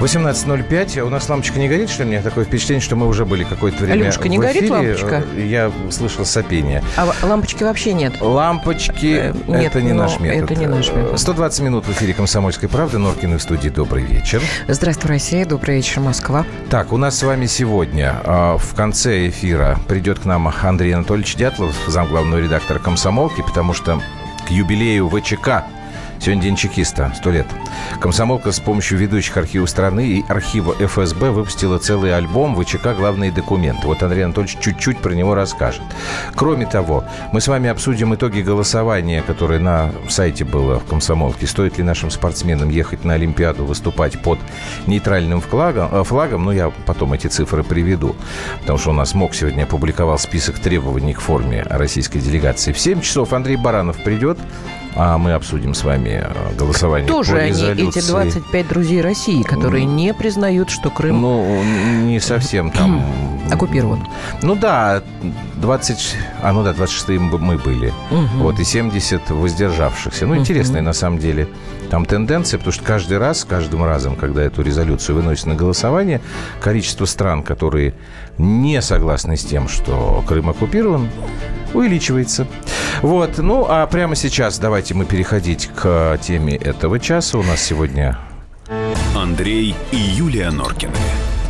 18.05. У нас лампочка не горит, что ли? У меня такое впечатление, что мы уже были какое-то время Аленушка, не в горит эфире. лампочка? Я слышал сопение. А лампочки вообще нет? Лампочки Э, нет, это не наш метод. это не наш метод. 120 минут в эфире «Комсомольской правды». Норкины в студии. Добрый вечер. Здравствуй, Россия. Добрый вечер, Москва. Так, у нас с вами сегодня а, в конце эфира придет к нам Андрей Анатольевич Дятлов, замглавного редактора «Комсомолки», потому что к юбилею ВЧК Сегодня день чекиста, сто лет. Комсомолка с помощью ведущих архивов страны и архива ФСБ выпустила целый альбом ВЧК «Главные документы». Вот Андрей Анатольевич чуть-чуть про него расскажет. Кроме того, мы с вами обсудим итоги голосования, которое на сайте было в Комсомолке. Стоит ли нашим спортсменам ехать на Олимпиаду, выступать под нейтральным флагом? э, флагом? Ну, я потом эти цифры приведу. Потому что у нас МОК сегодня опубликовал список требований к форме российской делегации. В 7 часов Андрей Баранов придет. А мы обсудим с вами э, голосование Кто по же они, резолюции. эти 25 друзей России, которые не признают, что Крым Ну, не совсем там... оккупирован? Ну да, 20... А, ну да, 26 мы были. Мгм. Вот, и 70 воздержавшихся. Ну, интересная на самом деле там тенденция, потому что каждый раз, каждым разом, когда эту резолюцию выносят на голосование, количество стран, которые не согласны с тем, что Крым оккупирован, увеличивается. Вот, ну, а прямо сейчас давайте мы переходить к теме этого часа. У нас сегодня Андрей и Юлия Норкины.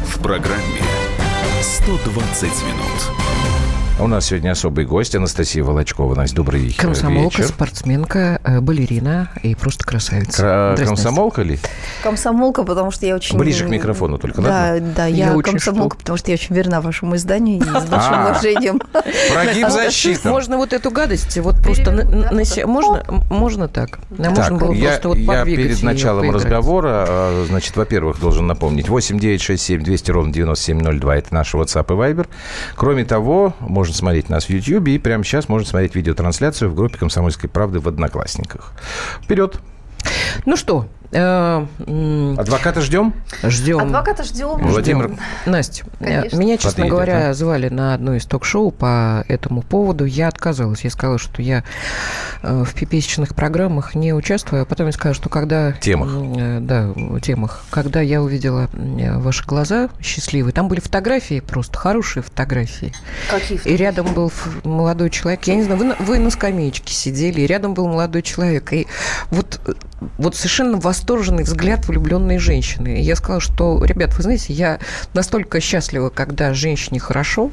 В программе 120 минут. У нас сегодня особый гость Анастасия Волочкова. Настя, добрый вечер. Комсомолка, спортсменка, э, балерина и просто красавица. Кра- Здрасте, Комсомолка ли? Комсомолка, потому что я очень... Ближе к микрофону только, Да, да, я, Я очень комсомолка, жду. потому что я очень верна вашему изданию и с большим А. уважением. Прогиб защиты. Можно вот эту гадость, вот просто можно, можно так? Можно было я, просто вот я перед началом разговора, э, значит, во-первых, должен напомнить, 8 9 6 7 200 ровно 9702, это наш WhatsApp и Viber. Кроме того, можно смотреть нас в YouTube, и прямо сейчас можно смотреть видеотрансляцию в группе «Комсомольской правды» в Одноклассниках. Вперед! Ну что, Адвоката ждем? ждем. Адвоката ждем. Владимир, ждем. Настя, э, Конечно. меня, честно Подъедет, говоря, а? звали на одно из ток-шоу по этому поводу. Я отказалась. Я сказала, что я э, в пипесечных программах не участвую, а потом я сказала, что когда... Темах. э, Да, темах. Когда я увидела э, ваши глаза счастливые, там были фотографии просто, хорошие фотографии. Какие И рядом был молодой человек. Я не знаю, вы на, вы на скамеечке сидели, и рядом был молодой человек. И вот, э, вот совершенно восторженный взгляд влюбленной женщины. И я сказала, что, ребят, вы знаете, я настолько счастлива, когда женщине хорошо,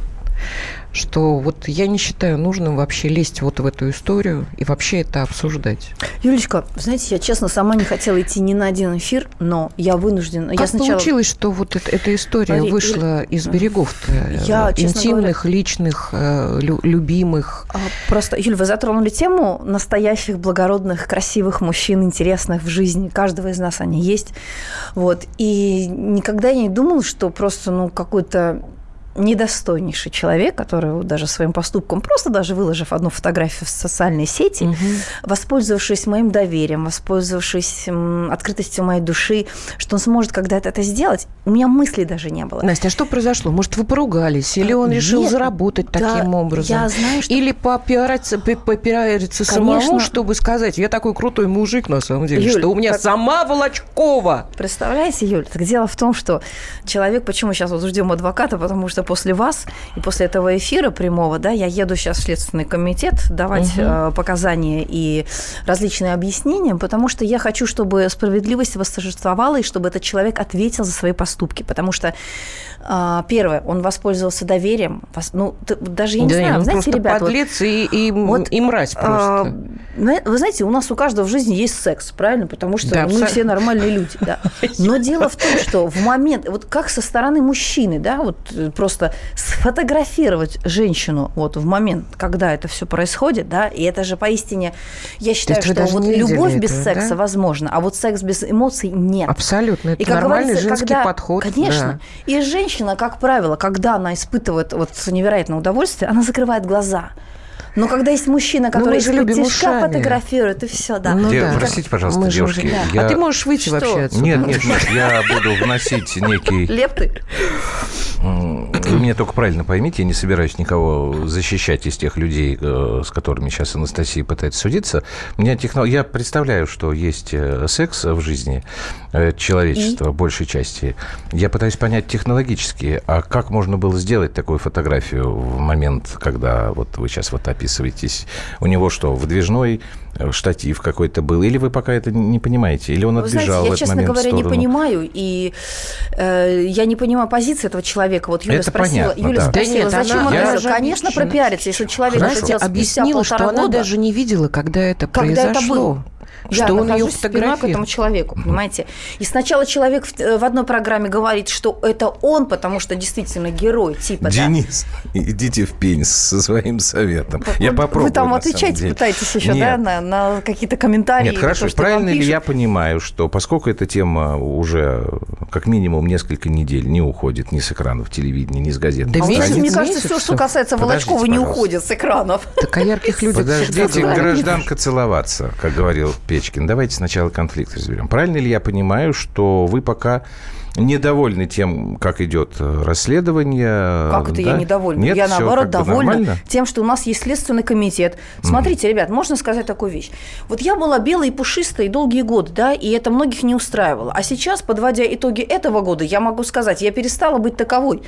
что вот я не считаю нужным вообще лезть вот в эту историю и вообще это обсуждать. Юлечка, знаете, я честно сама не хотела идти ни на один эфир, но я вынуждена. Как я сначала... получилось, что вот эта, эта история Смотри, вышла из берегов Я, честно интимных, личных, э, лю- любимых? А, Просто, Юль, вы затронули тему настоящих, благородных, красивых мужчин, интересных в жизни. Каждого из нас они есть. Вот. И никогда я не думала, что просто, ну, какой-то недостойнейший человек, который вот даже своим поступком, просто даже выложив одну фотографию в социальные сети, Мгм. воспользовавшись моим доверием, воспользовавшись открытостью моей души, что он сможет когда-то это сделать, у меня мыслей даже не было. Настя, а что произошло? Может, вы поругались? Или он Нет, решил заработать да, таким образом? Я знаю, что Или попиариться, пи- попиариться Конечно. самому, чтобы сказать, я такой крутой мужик на самом деле, Юль, что у меня как- сама Волочкова. Представляете, Юль, так дело в том, что человек, почему сейчас вот ждем адвоката, потому что после вас и после этого эфира прямого, да, я еду сейчас в Следственный комитет давать э, показания и различные объяснения, потому что я хочу, чтобы справедливость восторжествовала и чтобы этот человек ответил за свои поступки, потому что первое, он воспользовался доверием, ну даже я не Да, знаю, ну, знаете, просто ребят, вот, подлец и, и, вот, и мразь а, просто. вы знаете, у нас у каждого в жизни есть секс, правильно? Потому что Да, мы абсолютно. все нормальные люди, да. Но дело в том, что в момент, вот как со стороны мужчины, да, вот э, просто сфотографировать женщину вот в момент, когда это все происходит, да, и это же поистине, я считаю, что вот любовь без этого, секса да? возможна, а вот секс без эмоций нет. Абсолютно. Это И, как нормальный женский когда- подход. Конечно. И женщина, как правило, когда она испытывает вот невероятное удовольствие, она закрывает глаза. Но когда есть мужчина, Ну, который тишка ушами. фотографирует, и все, да. Ну Де- да. Простите, пожалуйста, Мы девушки. А я- ты можешь выйти Что? вообще отсюда? Нет, нет, нет, я буду вносить некий... Лепты. Вы меня только правильно поймите, я не собираюсь никого защищать из тех людей, э, с которыми сейчас Анастасия пытается судиться. У меня техно... Я представляю, что есть э, секс в жизни э, человечества, большей части. Я пытаюсь понять технологически, а как можно было сделать такую фотографию в момент, когда вот вы сейчас вот описываетесь? У него что, выдвижной э, штатив какой-то был? Или вы пока это не понимаете? Или он Вы отбежал знаете, в я, этот честно момент в говоря, не понимаю, и э, я не понимаю позиции этого человека. Вот Юля Это спросила, понятно, Юля да. спросила, Да нет, зачем она- он я- это? даже Конечно, пропиарится. Если человек хотел спустя объяснила, что полтора она года, даже не видела, когда это когда это произошло. Было. Я что он ее спиной к этому человеку, понимаете? И сначала человек в, э, в одной программе говорит, что это он, потому что действительно герой, типа, да. Денис, идите в пень со своим советом. Вот Я попробую. Вы там отвечаете, пытаетесь еще, Нет. да, на, на какие-то комментарии. Нет, хорошо. то, что Правильно ли я понимаю, что поскольку эта тема уже как минимум несколько недель не уходит ни с экранов телевидения, ни с газет, Да А месяц, мне кажется, месяц, все, что касается Волочкова, не пожалуйста. уходит с экранов. Так о ярких людях Подождите, гражданка целоваться, как говорил Печкин. Давайте сначала конфликт разберем. Правильно ли я понимаю, что вы пока недовольны тем, как идет э, расследование? Как это да? я недовольна? Нет, я, наоборот, довольна нормально? тем, что у нас есть Следственный комитет. Смотрите, ребят, можно сказать такую вещь. Вот я была белой и пушистой долгие годы, да, и это многих не устраивало. А сейчас, подводя итоги этого года, я могу сказать, я перестала быть таковой.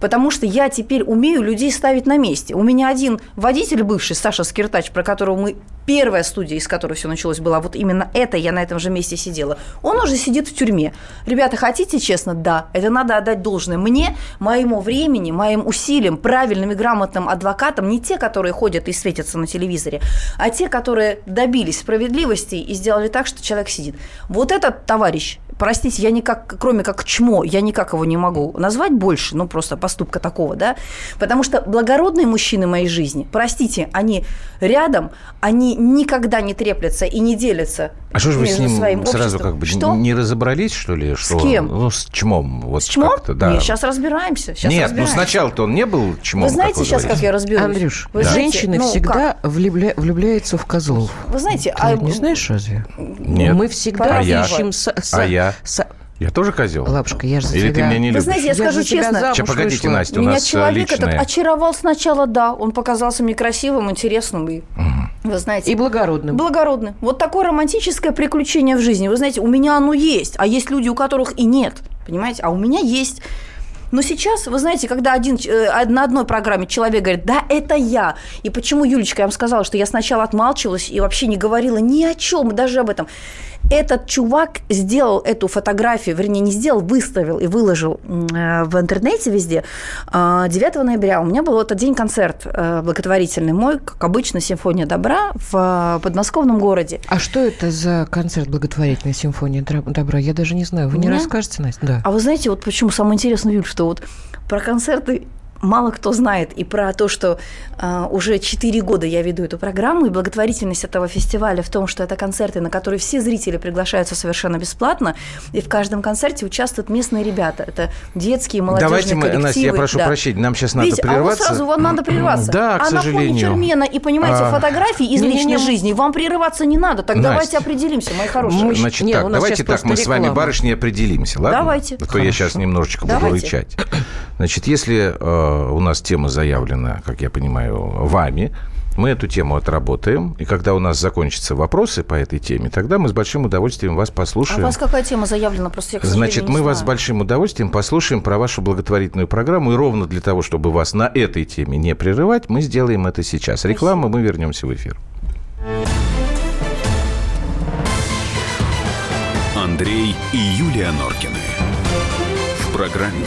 Потому что я теперь умею людей ставить на месте. У меня один водитель бывший, Саша Скиртач, про которого мы первая студия, из которой все началось, была вот именно это, я на этом же месте сидела. Он уже сидит в тюрьме. Ребята, хотите честно? Да. Это надо отдать должное мне, моему времени, моим усилиям, правильным и грамотным адвокатам, не те, которые ходят и светятся на телевизоре, а те, которые добились справедливости и сделали так, что человек сидит. Вот этот товарищ, простите, я никак, кроме как чмо, я никак его не могу назвать больше, ну просто поступка такого, да, потому что благородные мужчины моей жизни, простите, они рядом, они никогда не треплятся и не делятся А что же вы с ним своим сразу обществом. как бы Что? не разобрались, что ли? Что, кем? Ну, с чмом. Вот С чмом? как-то, да. Нет, сейчас разбираемся. Сейчас Нет, ну разбираемся. сначала-то он не был чмом, Вы знаете как сейчас, как говорите. я разберусь? Андрюш, Вы знаете, женщины ну, всегда влюбля- влюбляются в козлов. как? Вы знаете, Ты а не знаешь разве? Нет. Мы всегда А я? ищем... са- са- А я? Са- Я тоже козел? Лапушка, я же за Или ты тебя... меня не Вы любишь? знаете, я Я скажу честно, Сейчас, погодите, вышла. Настя, у Меня нас э, человек личное. этот очаровал сначала, да. Он показался мне красивым, интересным и, вы знаете, И благородным. благородным. Вот такое романтическое приключение в жизни. Вы знаете, у меня оно есть, а есть люди, у которых и нет. Понимаете? А у меня есть. Но сейчас, вы знаете, когда один, э, на одной программе человек говорит, да, это я. И почему, Юлечка, я вам сказала, что я сначала отмалчивалась и вообще не говорила ни о чем, даже об этом. Этот чувак сделал эту фотографию, вернее, не сделал, выставил и выложил э, в интернете везде. А, 9 ноября у меня был этот день концерт э, благотворительный мой, как обычно, «Симфония добра» в подмосковном городе. А что это за концерт благотворительной симфонии Дра- добра? Я даже не знаю. Вы не расскажете, Настя? Да. А вы знаете, вот почему самое интересное, Юль, что вот про концерты мало кто знает, и про то, что э, уже 4 года я веду эту программу, и благотворительность этого фестиваля в том, что это концерты, на которые все зрители приглашаются совершенно бесплатно, и в каждом концерте участвуют местные ребята. Это детские, молодежные Давайте мы, коллективы. Настя, я прошу да. прощения, нам сейчас надо Видите, а вот прерваться. сразу вам надо прерваться. Да, к а на фоне сожалению. Чермена и, понимаете, А, фотографии из не-не-не. личной жизни вам прерываться не надо. Так Настя. давайте определимся, мои хорошие. Мы- Значит Не, так, давайте так, мы просто с вами, реклама. барышни, определимся, ладно? Давайте. А то я сейчас немножечко буду Давайте. рычать. Значит, если э, у нас тема заявлена, как я понимаю, вами, мы эту тему отработаем, и когда у нас закончатся вопросы по этой теме, тогда мы с большим удовольствием вас А у послушаем. вас какая тема заявлена? Просто я, к Значит, мы не вас с знаю. большим удовольствием послушаем про вашу благотворительную программу. И ровно для того, чтобы вас на этой теме не прерывать, мы сделаем это сейчас. Реклама, мы вернемся в эфир. Андрей и Юлия Норкины. В программе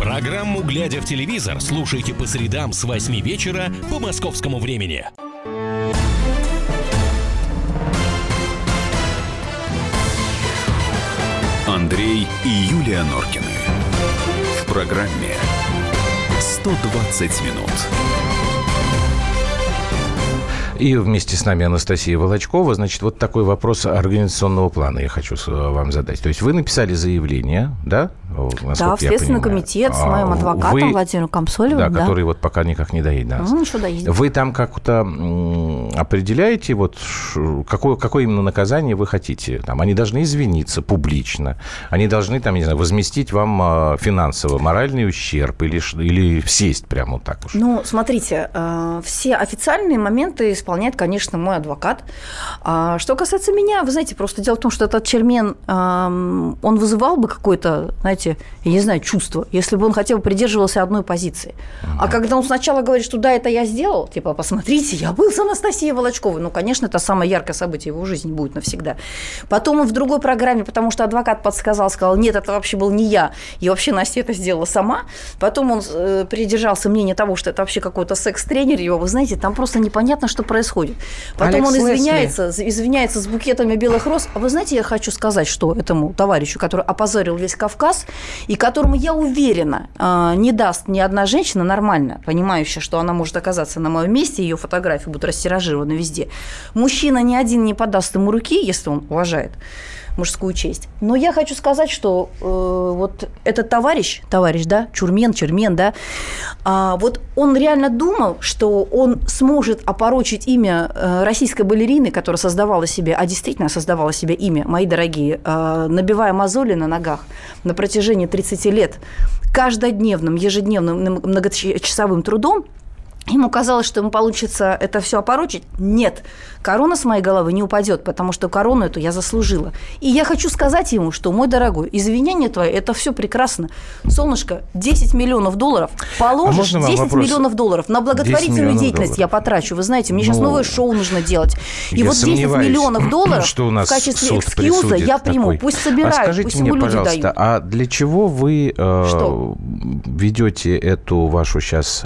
Программу «Глядя в телевизор» слушайте по средам с 8 вечера по московскому времени. Андрей и Юлия Норкины. В программе 120 минут. И вместе с нами Анастасия Волочкова. Значит, вот такой вопрос организационного плана я хочу вам задать. То есть вы написали заявление, да? Да, в Следственный комитет с моим а, адвокатом вы, Владимиром Комсолевым. Да, да, который вот пока никак не доедет. Да. Ну, доедет. Вы там как-то определяете, вот какое, какое именно наказание вы хотите? Там, они должны извиниться публично, они должны, там, не знаю, возместить вам а, финансово моральный ущерб или, или сесть прямо вот так уж? Ну, смотрите, э, все официальные моменты исполняет, конечно, мой адвокат. А что касается меня, вы знаете, просто дело в том, что этот чермен, он вызывал бы какой-то, знаете, я не знаю, чувство, если бы он хотя бы придерживался одной позиции. А когда он сначала говорит, что да, это я сделал, типа, посмотрите, я был с Анастасией Волочковой, ну, конечно, это самое яркое событие его жизни будет навсегда. Потом он в другой программе, потому что адвокат подсказал, сказал, нет, это вообще был не я, и вообще Настя это сделала сама. Потом он э, придержался мнения того, что это вообще какой-то секс-тренер его, вы знаете, там просто непонятно, что происходит происходит. Потом Алекс он извиняется, Лесли. извиняется с букетами белых роз. А вы знаете, я хочу сказать, что этому товарищу, который опозорил весь Кавказ, и которому, я уверена, а, не даст ни одна женщина нормально, понимающая, что она может оказаться на моем месте, ее фотографии будут растиражированы везде. Мужчина ни один не подаст ему руки, если он уважает мужскую честь. Но я хочу сказать, что э, вот этот товарищ, товарищ, да, Чурмен, Чермен, да, э, вот он реально думал, что он сможет опорочить имя э, российской балерины, которая создавала себе, а действительно создавала себе имя, мои дорогие, э, набивая мозоли на ногах на протяжении 30 лет, каждодневным, ежедневным многочасовым трудом, Ему казалось, что ему получится это все опорочить. Нет, корона с моей головы не упадет, потому что корону эту я заслужила. И я хочу сказать ему, что, мой дорогой, извинения твои, это все прекрасно. Солнышко, 10 миллионов долларов положишь, а 10 вопрос? миллионов долларов на благотворительную деятельность долларов. я потрачу. Вы знаете, мне сейчас ну, новое шоу нужно делать. И вот 10 миллионов долларов что у нас в качестве экскьюза я приму. Такой. Пусть собирают, а скажите пусть мне, люди пожалуйста, дают. А для чего вы э, ведете эту вашу сейчас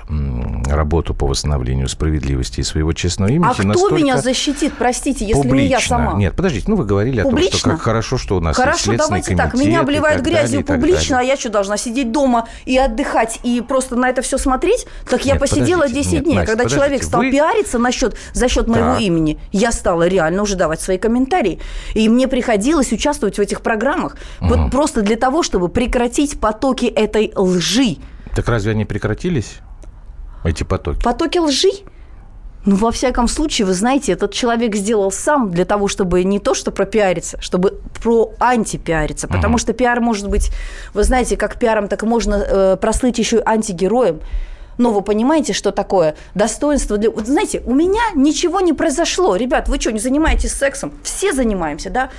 работу по восстановлению справедливости и своего честного имени. А кто меня защитит, простите, если публично. не я сама? Нет, подождите, ну вы говорили публично? о том, что как хорошо, что у нас Хорошо, есть давайте так, меня обливают грязью далее, публично, а я что, должна сидеть дома и отдыхать, и просто на это все смотреть? Так я нет, посидела 10 нет, дней. Настя, Когда человек стал вы... пиариться насчет, за счет моего так. имени, я стала реально уже давать свои комментарии. И мне приходилось участвовать в этих программах угу. вот просто для того, чтобы прекратить потоки этой лжи. Так разве они прекратились? Эти потоки. Потоки лжи. Ну, во всяком случае, вы знаете, этот человек сделал сам для того, чтобы не то, что пропиариться, чтобы про антипиариться. Потому uh-huh. что пиар может быть, вы знаете, как пиаром, так можно э, прослыть еще и антигероем. Но вы понимаете, что такое достоинство для... Вот знаете, у меня ничего не произошло. Ребят, вы что, не занимаетесь сексом? Все занимаемся, да?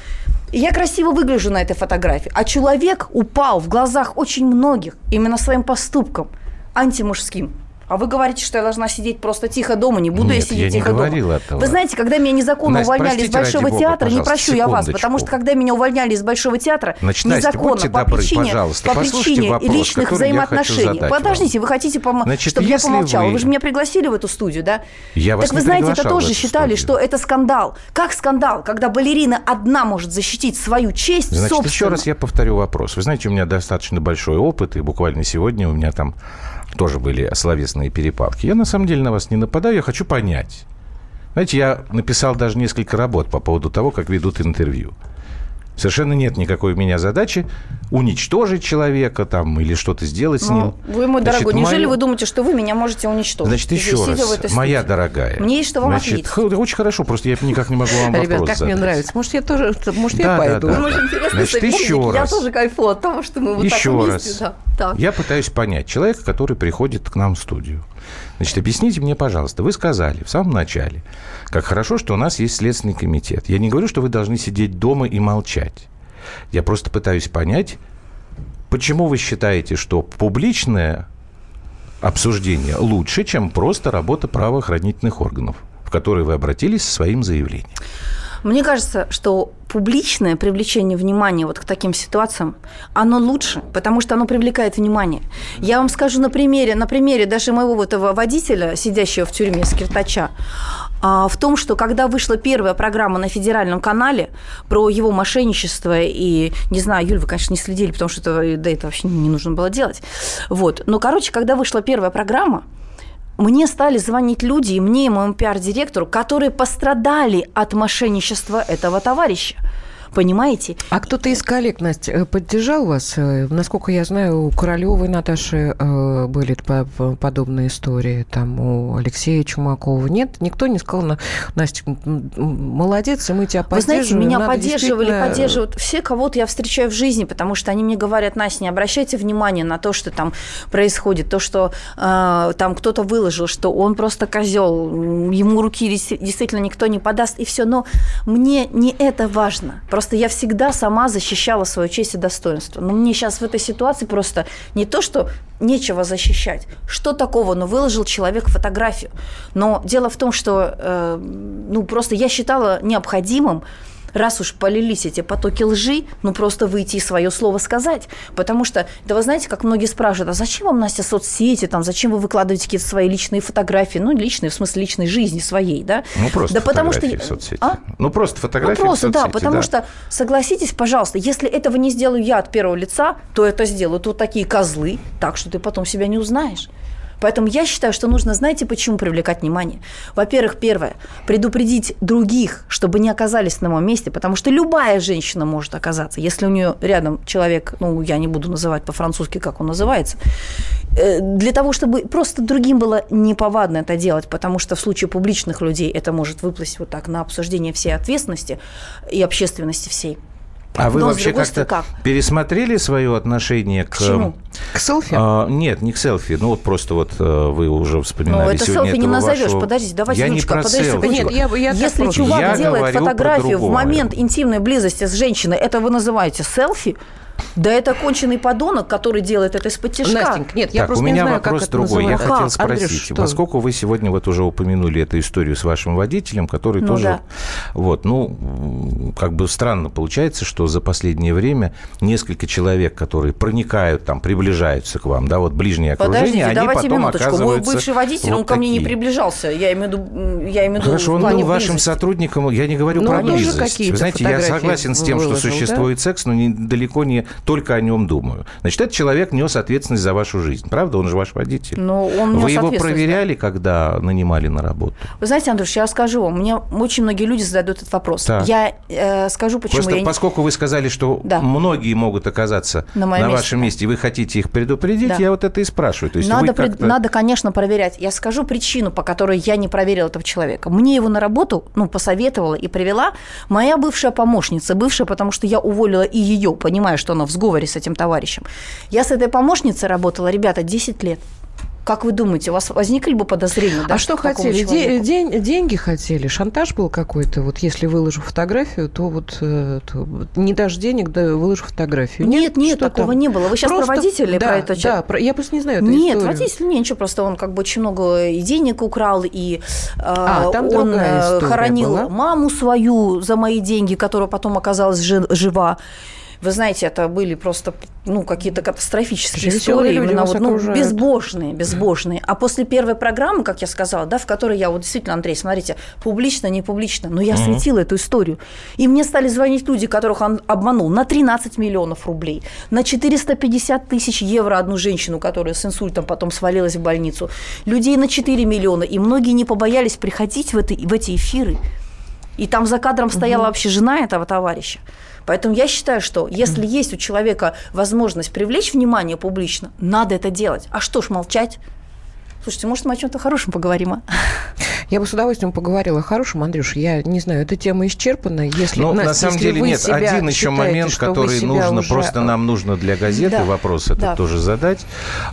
Я красиво выгляжу на этой фотографии. А человек упал в глазах очень многих именно своим поступком антимужским. А вы говорите, что я должна сидеть просто тихо дома, не буду Нет, я сидеть я тихо не дома. Этого. Вы знаете, когда меня незаконно Настя, увольняли из Большого Бога, театра, не прощу секундочку. я вас, потому что когда меня увольняли из Большого театра, Значит, незаконно, Настя, по добры, причине, по причине вопрос, личных взаимоотношений. Подождите, вы хотите, Значит, чтобы я помолчала? Вы... вы же меня пригласили в эту студию, да? Я так вы знаете, это тоже считали, студию. что это скандал. Как скандал, когда балерина одна может защитить свою честь Значит, собственно. еще раз я повторю вопрос. Вы знаете, у меня достаточно большой опыт, и буквально сегодня у меня там тоже были словесные перепалки. Я на самом деле на вас не нападаю, я хочу понять. Знаете, я написал даже несколько работ по поводу того, как ведут интервью. Совершенно нет никакой у меня задачи уничтожить человека там или что-то сделать с ним. Ну, вы, мой Значит, дорогой, неужели мое- вы думаете, что вы меня можете уничтожить? Значит, еще раз, моя дорогая. Мне есть что вам Значит, ответить. очень хорошо, просто я никак не могу вам вопрос Ребят, как мне задать. нравится. Может, я тоже, может, Да, я да, пойду. да. Мы же интересные Значит, еще Я раз. тоже кайфую от того, что мы вот Еще так раз. вместе. Да. Так. Я пытаюсь понять человека, который приходит к нам в студию. Значит, объясните мне, пожалуйста, вы сказали в самом начале, как хорошо, что у нас есть Следственный комитет. Я не говорю, что вы должны сидеть дома и молчать. Я просто пытаюсь понять, почему вы считаете, что публичное обсуждение лучше, чем просто работа правоохранительных органов, в которые вы обратились со своим заявлением. Мне кажется, что публичное привлечение внимания вот к таким ситуациям, оно лучше, потому что оно привлекает внимание. Я вам скажу на примере, на примере даже моего вот этого водителя, сидящего в тюрьме, скиртача, а, в том, что когда вышла первая программа на федеральном канале про его мошенничество, и, не знаю, Юль, вы, конечно, не следили, потому что это, да, это вообще не нужно было делать. Вот. Но, короче, когда вышла первая программа, мне стали звонить люди, и мне, и моему пиар-директору, которые пострадали от мошенничества этого товарища. Понимаете? А кто-то из коллег, Настя, э, поддержал вас? Э, Насколько я знаю, у Королевой Наташи э, были по- по- подобные истории, там у Алексея Чумакова. Нет, никто не сказал, «На- Настя, молодец, и мы тебя Вы поддерживаем. знаете, меня Надо поддерживали, действительно- поддерживают все, кого-то я встречаю в жизни, потому что они мне говорят, Настя, не обращайте внимания на то, что там происходит, то, что э, там кто-то выложил, что он просто козел, ему руки действительно никто не подаст, и все. Но мне не это важно. Просто я всегда сама защищала свою честь и достоинство. Но мне сейчас в этой ситуации просто не то, что нечего защищать. Что такого? Ну, выложил человек фотографию. Но дело в том, что э, ну, просто я считала необходимым раз уж полились эти потоки лжи, ну просто выйти и свое слово сказать. Потому что, да вы знаете, как многие спрашивают, а зачем вам, Настя, соцсети, там, зачем вы выкладываете какие-то свои личные фотографии, ну, личные, в смысле личной жизни своей, да? Ну, просто да потому что... в соцсети. А? Ну, просто фотографии Ну, просто, в да, соцсети, потому что, согласитесь, пожалуйста, если этого не сделаю я от первого лица, то это сделают вот такие козлы, так что ты потом себя не узнаешь. Поэтому я считаю, что нужно, знаете, почему привлекать внимание? Во-первых, первое, предупредить других, чтобы не оказались на моем месте, потому что любая женщина может оказаться, если у нее рядом человек, ну, я не буду называть по-французски, как он называется, э, для того, чтобы просто другим было неповадно это делать, потому что в случае публичных людей это может выплыть вот так на обсуждение всей ответственности и общественности всей. А вы Но, вообще как-то стороны, пересмотрели свое отношение к... К чему? К селфи? А, нет, не к селфи. Ну, вот просто вот э, вы уже вспоминали Ну, это сегодня селфи не назовешь. вашего- Подождите, давайте, Я не Юлечка, про подождите селфи. Нет, я, я Если просто- чувак Я делает фотографию в момент интимной близости с женщиной, это вы называете селфи? Да это конченый подонок, который делает это из-под тяжка. Настенька, нет, я так, просто у не меня знаю, вопрос как это другой. Я называется. хотел Как? Андрюш, спросить, что? поскольку вы сегодня вот уже упомянули эту историю с вашим водителем, который Ну тоже... да. Вот, ну, как бы странно получается, что за последнее время несколько человек, которые проникают, там, приближаются к вам, да, вот ближнее окружение, Подождите, они давайте потом минуточку. Мой оказываются бывший водитель, вот он ко мне не приближался. Я имею в виду, я имею в виду Хорошо, в он был вашим сотрудником, я не говорю Ну, про близость. Вы знаете, я согласен с тем, что выложил, да? существует секс, но не, далеко не только о нем думаю. Значит, этот человек нес ответственность за вашу жизнь, правда? Он же ваш водитель. Но он Вы его проверяли, когда нанимали на работу? Вы знаете, Андрюш, я скажу вам, мне очень многие люди задают этот вопрос. Так. Я э, скажу, почему Просто я не- поскольку вы сказали, что Да. многие могут оказаться На на, месте, вашем да. месте, и вы хотите их предупредить, Да. я вот это и спрашиваю. То есть надо, пред- надо, конечно, проверять. Я скажу причину, по которой я не проверила этого человека. Мне его на работу ну, посоветовала и привела моя бывшая помощница. Бывшая, потому что я уволила и ее, понимая, что она в сговоре с этим товарищем. Я с этой помощницей работала, ребята, 10 лет. Как вы думаете, у вас возникли бы подозрения? да, а что хотели? Де- день- деньги хотели? Шантаж был какой-то? Вот если выложу фотографию, то вот, э, то не дашь денег, да выложу фотографию. Нет, нет, Что такого там? не было. Вы сейчас Просто- про водителя да, про это Да, про- я просто не знаю эту Нет, историю. водитель не, ничего, просто он как бы очень много и денег украл, и э, А, там он э, хоронил была? маму свою за мои деньги, которая потом оказалась жи- жива. Вы знаете, это были просто ну, какие-то катастрофические Веселые истории, именно вот, ну, безбожные, безбожные. А после первой программы, как я сказала, да, в которой я, вот действительно, Андрей, смотрите, публично, не публично, но я светила эту историю. И мне стали звонить люди, которых он обманул на 13 миллионов рублей, на 450 тысяч евро одну женщину, которая с инсультом потом свалилась в больницу, людей на 4 миллиона. И многие не побоялись приходить в, это, в эти эфиры. И там за кадром стояла угу. вообще жена этого товарища. Поэтому я считаю, что если есть у человека возможность привлечь внимание публично, надо это делать. А что ж молчать? Слушайте, может, мы о чем-то хорошем поговорим, а? Я бы с удовольствием поговорила о хорошем, Андрюш. Я не знаю, эта тема исчерпана. Если, ну, Настя, на самом если деле нет. Один еще момент, который нужно, уже... просто нам нужно для газеты да. вопрос это да. тоже задать.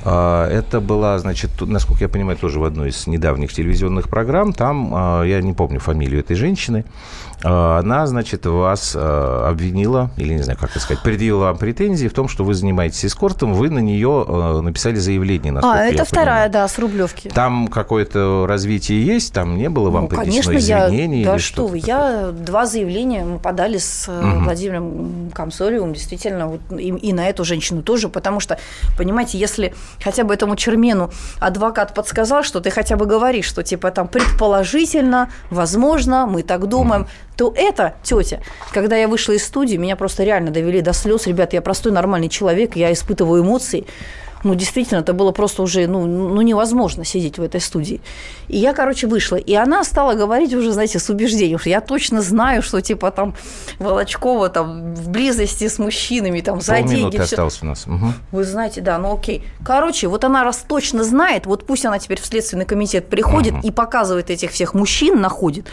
А, это была, значит, насколько я понимаю, тоже в одной из недавних телевизионных программ. Там, а, я не помню фамилию этой женщины, а, она, значит, вас обвинила, или не знаю, как это сказать, предъявила вам претензии в том, что вы занимаетесь эскортом, вы на нее написали заявление. А, это вторая, понимаю. да, с Рублевки. Там какое-то развитие есть, там не было вам ну, конечно, извинений? Я, да что вы, я два заявления мы подали с угу. Владимиром Комсолевым, действительно, вот, и, и на эту женщину тоже, потому что, понимаете, если хотя бы этому Чермену адвокат подсказал, что ты хотя бы говоришь, что типа там предположительно, возможно, мы так думаем, угу то эта тетя, когда я вышла из студии, меня просто реально довели до слез. Ребята, я простой нормальный человек, я испытываю эмоции. Ну, действительно, это было просто уже ну, ну, невозможно сидеть в этой студии. И я, короче, вышла. И она стала говорить уже, знаете, с убеждением, что я точно знаю, что типа там Волочкова там в близости с мужчинами, там за деньги. Всё. осталось у нас. Угу. Вы знаете, да, ну окей. Короче, вот она раз точно знает, вот пусть она теперь в Следственный комитет приходит угу. и показывает этих всех мужчин, находит.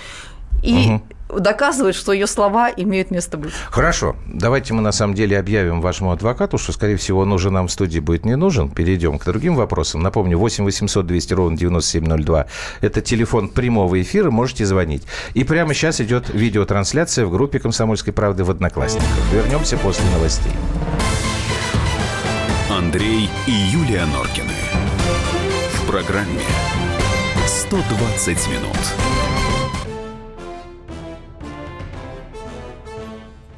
И угу доказывает, что ее слова имеют место быть. Хорошо. Давайте мы на самом деле объявим вашему адвокату, что, скорее всего, он уже нам в студии будет не нужен. Перейдем к другим вопросам. Напомню, 8 800 200 ровно 9702. Это телефон прямого эфира, можете звонить. И прямо сейчас идет видеотрансляция в группе «Комсомольской правды» в Одноклассниках. Вернемся после новостей. Андрей и Юлия Норкины. В программе «120 минут».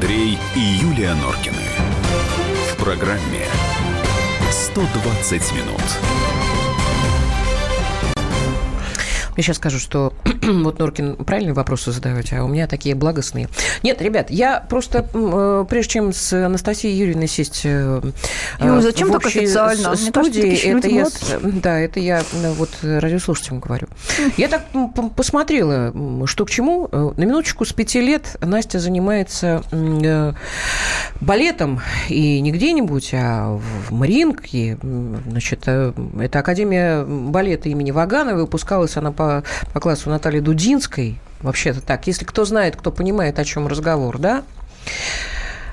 Андрей и Юлия Норкины. В программе 120 минут. Я сейчас скажу, что вот Норкин правильные вопросы задает, а у меня такие благостные. Нет, ребят, я просто, э, прежде чем с Анастасией Юрьевной сесть э, Юр, зачем так официально? студии, это я, да, это я вот радиослушателям говорю. Я так посмотрела, что к чему. На минуточку с пяти лет Настя занимается э, балетом, и не где-нибудь, а в Мариинке. Значит, это Академия балета имени Ваганова, выпускалась она по по, классу Натальи Дудинской. Вообще-то так. Если кто знает, кто понимает, о чем разговор, да?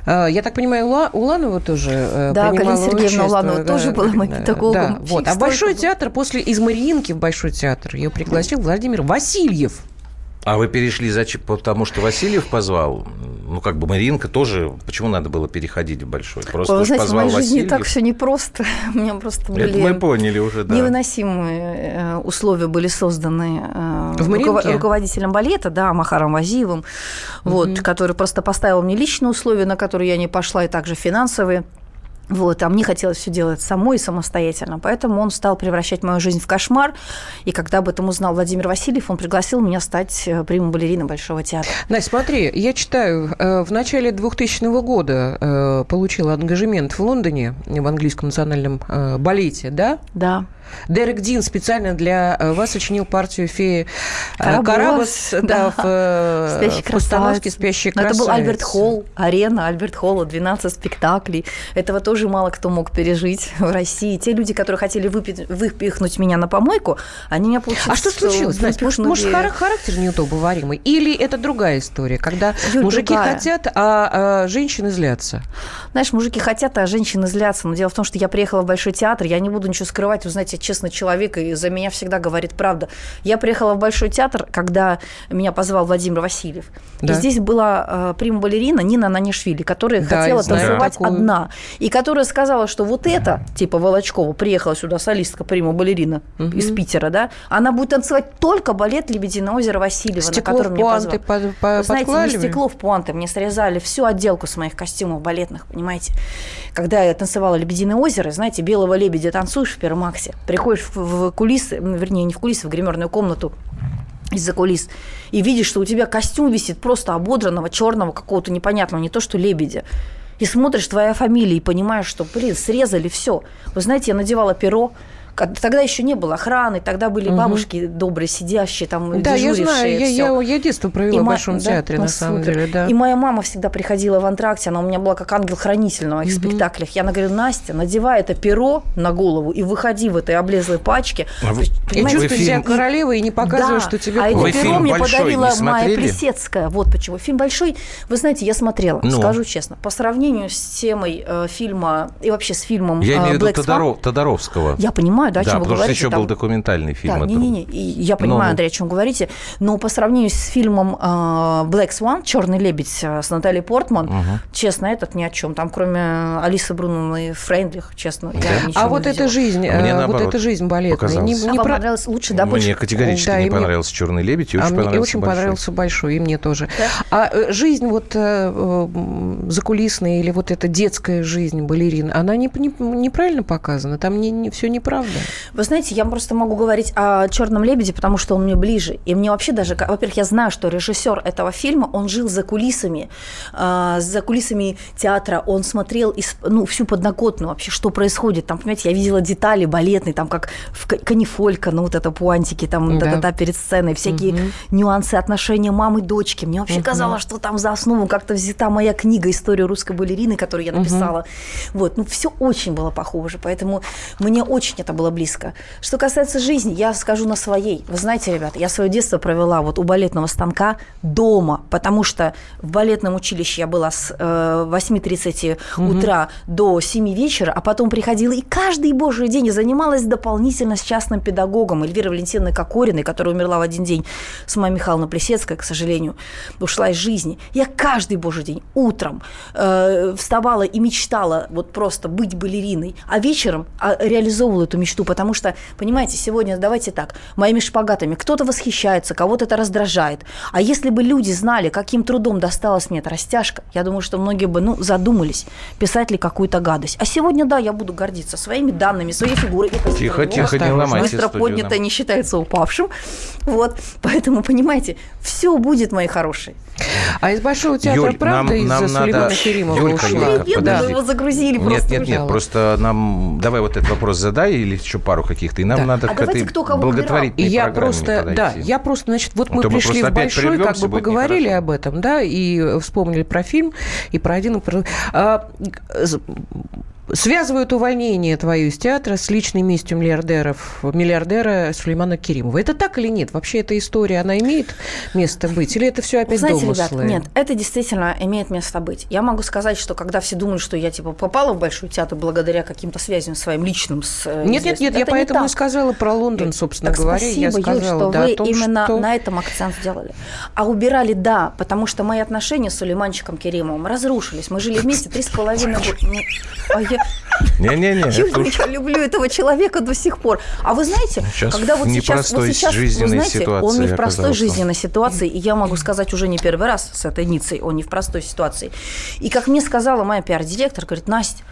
А, я так понимаю, Ула, Уланова тоже э, Да, Галина Сергеевна Уланова да, тоже была моим педагогом. Да, вот. А в Большой театр, после из Мариинки в Большой театр ее пригласил Владимир Васильев. А вы перешли зачем? Потому что Васильев позвал? Ну, как бы Маринка тоже... Почему надо было переходить в большой? Просто Вы знаете, позвал в моей жизни так все непросто. У меня просто были... Это мы поняли уже, да. Невыносимые э, условия были созданы э, в руков... руководителем балета, да, Махаром Вазиевым, угу. вот, который просто поставил мне личные условия, на которые я не пошла, и также финансовые. Вот, а мне хотелось все делать самой и самостоятельно. Поэтому он стал превращать мою жизнь в кошмар. И когда об этом узнал Владимир Васильев, он пригласил меня стать э, примом балериной Большого театра. Настя, смотри, я читаю, э, в начале 2000 года э, получила ангажемент в Лондоне в английском национальном балете, да? Да. Дерек Дин специально для э, вас сочинил партию феи э, Карабас, да, да, в, э, в постановке «Спящие красавицы». Это был Альберт Холл, арена Альберт Холла, 12 спектаклей. Этого тоже мало кто мог пережить в России. Те люди, которые хотели выпить, выпихнуть меня на помойку, они меня получили... А что случилось? Может, может, характер неудобоваримый? Или это другая история, когда Юль, мужики другая. хотят, а, а женщины злятся? Знаешь, мужики хотят, а женщины злятся. Но дело в том, что я приехала в Большой театр, я не буду ничего скрывать. Знаете, я честный человек, и за меня всегда говорит правда. Я приехала в Большой театр, когда меня позвал Владимир Васильев. Да. И здесь была э, прима-балерина Нина Нанишвили, которая Да, хотела танцевать такую. одна. И которая сказала, что вот эта, типа Волочкова, приехала сюда солистка, прима-балерина из Питера, да, она будет танцевать только балет «Лебединое озеро» Васильева, на Стекло который в меня пуанты позвал. под- по- Вы знаете, не подкладывали? стекло в пуанты, мне срезали всю отделку с моих костюмов балетных, понимаете. Когда я танцевала «Лебединое озеро», знаете, белого лебедя танцуешь в Первомаксе, приходишь в, кулисы, вернее, не в кулисы, в гримерную комнату, из-за кулис, и видишь, что у тебя костюм висит просто ободранного, черного, какого-то непонятного, не то что лебедя. И смотришь твоя фамилия и понимаешь, что, блин, срезали все. Вы знаете, я надевала перо, Тогда еще не было охраны, тогда были бабушки добрые, сидящие, там, Да, я дежурившие, знаю, я, всё. я, я детство провела И в Большом да? театре, на самом супер. деле, да. И моя мама всегда приходила в антракте, она у меня была как ангел-хранитель на моих спектаклях. Я она говорила, Настя, надевай это перо на голову и выходи в этой облезлой пачке. А вы- И чувствуй фильм- себя королевой и не показывай, да, что тебе а это перо мне подарила Майя смотрели? Плесецкая. Вот почему. Фильм «Большой», вы знаете, я смотрела, Ну. скажу честно. По сравнению с темой э, фильма и вообще с фильмом Я э, имею в виду Black Swan, Тодоро- Тодоровского. я понимаю, да, о да, чем вы потому что еще там- был документальный фильм. да, не-не-не, я понимаю, Ну-ну. Андрей, о чем говорите, но по сравнению с фильмом э, Black Swan, Черный лебедь э, с Натальей Портман, честно, этот ни о чем. Там кроме Алисы Бруновны и Фрейндлих, честно, я ничего А не вот эта жизнь, Мне э, вот наоборот эта жизнь балетная, не. А не вам про- понравилось лучше, да, больше? Мне категорически Да, не мне- понравился черный лебедь, и а очень мне понравился очень большой. понравился большой, и мне тоже. А э, жизнь вот э, э, закулисная или вот эта детская жизнь балерин, она не, не- неправильно показана, там не, не, все неправда. Вы знаете, я просто могу говорить о Черном лебеде, потому что он мне ближе. И мне вообще даже, во-первых, я знаю, что режиссер этого фильма, он жил за кулисами, э, за кулисами театра, он смотрел из- ну, всю подноготную вообще, что происходит. Там, понимаете, я видела детали балетные, там как в ка- канифолька, ну вот это пуантики, там Да. та-та-та перед сценой, всякие нюансы отношения мамы и дочки. Мне вообще казалось, что там за основу как-то взята моя книга «История русской балерины», которую я написала. Вот, ну все очень было похоже, поэтому мне очень это было близко. Что касается жизни, я скажу на своей. Вы знаете, ребята, я свое детство провела вот у балетного станка дома, потому что в балетном училище я была с э, 8.30 утра до 7 вечера, а потом приходила и каждый божий день занималась дополнительно с частным педагогом Эльвирой Валентиновной Кокориной, которая умерла в один день с Майей Михайловной Плесецкой, к сожалению, ушла из жизни. Я каждый божий день утром э, вставала и мечтала вот просто быть балериной, а вечером а, реализовывала эту мечту, потому что, понимаете, сегодня, давайте так, моими шпагатами кто-то восхищается, кого-то это раздражает. А если бы люди знали, каким трудом досталась мне эта растяжка, я думаю, что многие бы, ну, задумались, писать ли какую-то гадость. А сегодня, да, я буду гордиться своими данными, своей фигурой. Красивая, Тихо, тихо, не ломайте Быстро поднятое не считается упавшим. Вот, поэтому, понимаете, все будет, мои хорошие. А из Большого театра Юль, правда нам- из-за нам Сулеймана надо- Керимова Юлька, ушла? Юлька, подожди. его загрузили Нет, просто. нет, нет, пожалуйста. просто нам... Давай вот этот вопрос задай или еще пару каких-то, и нам Да. надо А к этой кто кого благотворительной И я программе просто, подойти. да, я просто, значит, вот А мы мы пришли в опять большой, как бы поговорили нехорошо. об этом, да, и вспомнили про фильм, и про один, и про... А, связывают увольнение твое из театра с личной местью миллиардеров, миллиардера Сулеймана Керимова. Это так или нет? Вообще эта история, она имеет место быть? Или это все опять знаете, домыслы? ребят, нет, это действительно имеет место быть. Я могу сказать, что когда все думают, что я типа попала в большой театр благодаря каким-то связям своим личным с э, Нет, нет, нет, я поэтому и так. сказала про Лондон, собственно Так говоря. спасибо, я Юль, сказала, что да, вы том, именно что... на этом акцент сделали. А убирали, да, потому что мои отношения с Сулейманчиком Керимовым разрушились. Мы жили вместе три с половиной года. Ну, я- Не-не-не, уж- я люблю этого человека до сих пор. А вы знаете, Сейчас когда вот сейчас, вот сейчас, вы жизненной знаете, он не ситуации в простой жизненной ситуации, и я могу сказать уже не первый раз с этой Ницей, он не в простой ситуации. И как мне сказала моя пиар-директор, говорит, Настя,